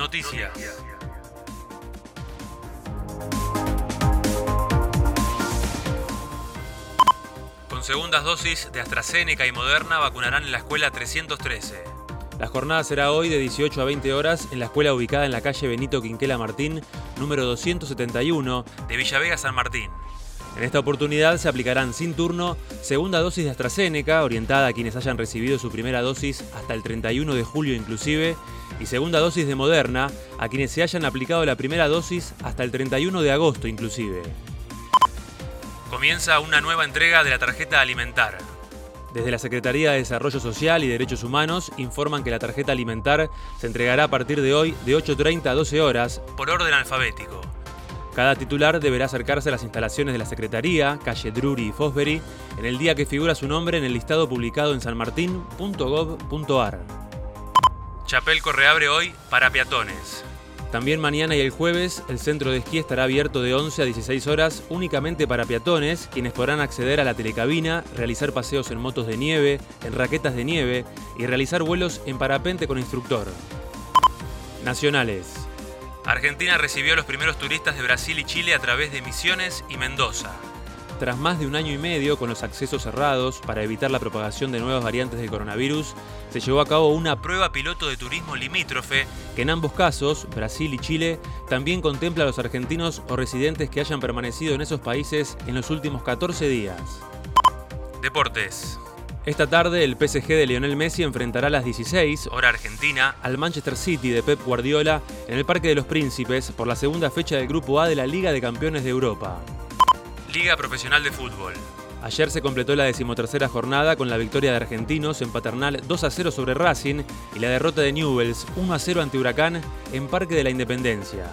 Noticias. Con segundas dosis de AstraZeneca y Moderna vacunarán en la escuela 313. La jornada será hoy de 18 a 20 horas en la escuela ubicada en la calle Benito Quinquela Martín, número 271, de Villavega San Martín. En esta oportunidad se aplicarán sin turno segunda dosis de AstraZeneca, orientada a quienes hayan recibido su primera dosis hasta el 31 de julio inclusive, y segunda dosis de Moderna a quienes se hayan aplicado la primera dosis hasta el 31 de agosto inclusive. Comienza una nueva entrega de la tarjeta alimentar. Desde la Secretaría de Desarrollo Social y Derechos Humanos informan que la tarjeta alimentar se entregará a partir de hoy de 8.30 a 12 horas por orden alfabético. Cada titular deberá acercarse a las instalaciones de la Secretaría, calle Drury y Fosbury, en el día que figura su nombre en el listado publicado en sanmartin.gov.ar. Chapelco reabre hoy para peatones. También mañana y el jueves el centro de esquí estará abierto de 11 a 16 horas únicamente para peatones, quienes podrán acceder a la telecabina, realizar paseos en motos de nieve, en raquetas de nieve y realizar vuelos en parapente con instructor. Nacionales. Argentina recibió a los primeros turistas de Brasil y Chile a través de Misiones y Mendoza. Tras más de un año y medio con los accesos cerrados para evitar la propagación de nuevas variantes del coronavirus, se llevó a cabo una prueba piloto de turismo limítrofe que en ambos casos, Brasil y Chile, también contempla a los argentinos o residentes que hayan permanecido en esos países en los últimos 14 días. Deportes. Esta tarde el PSG de Lionel Messi enfrentará a las 16, hora argentina, al Manchester City de Pep Guardiola en el Parque de los Príncipes por la segunda fecha del Grupo A de la Liga de Campeones de Europa. Liga Profesional de Fútbol. Ayer se completó la decimotercera jornada con la victoria de Argentinos en Paternal 2 a 0 sobre Racing y la derrota de Newells 1 a 0 ante Huracán en Parque de la Independencia.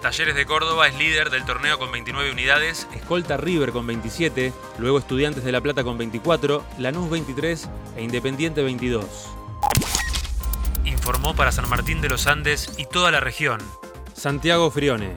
Talleres de Córdoba es líder del torneo con 29 unidades, escolta River con 27, luego Estudiantes de La Plata con 24, Lanús 23 e Independiente 22. Informó para San Martín de los Andes y toda la región. Santiago Frione.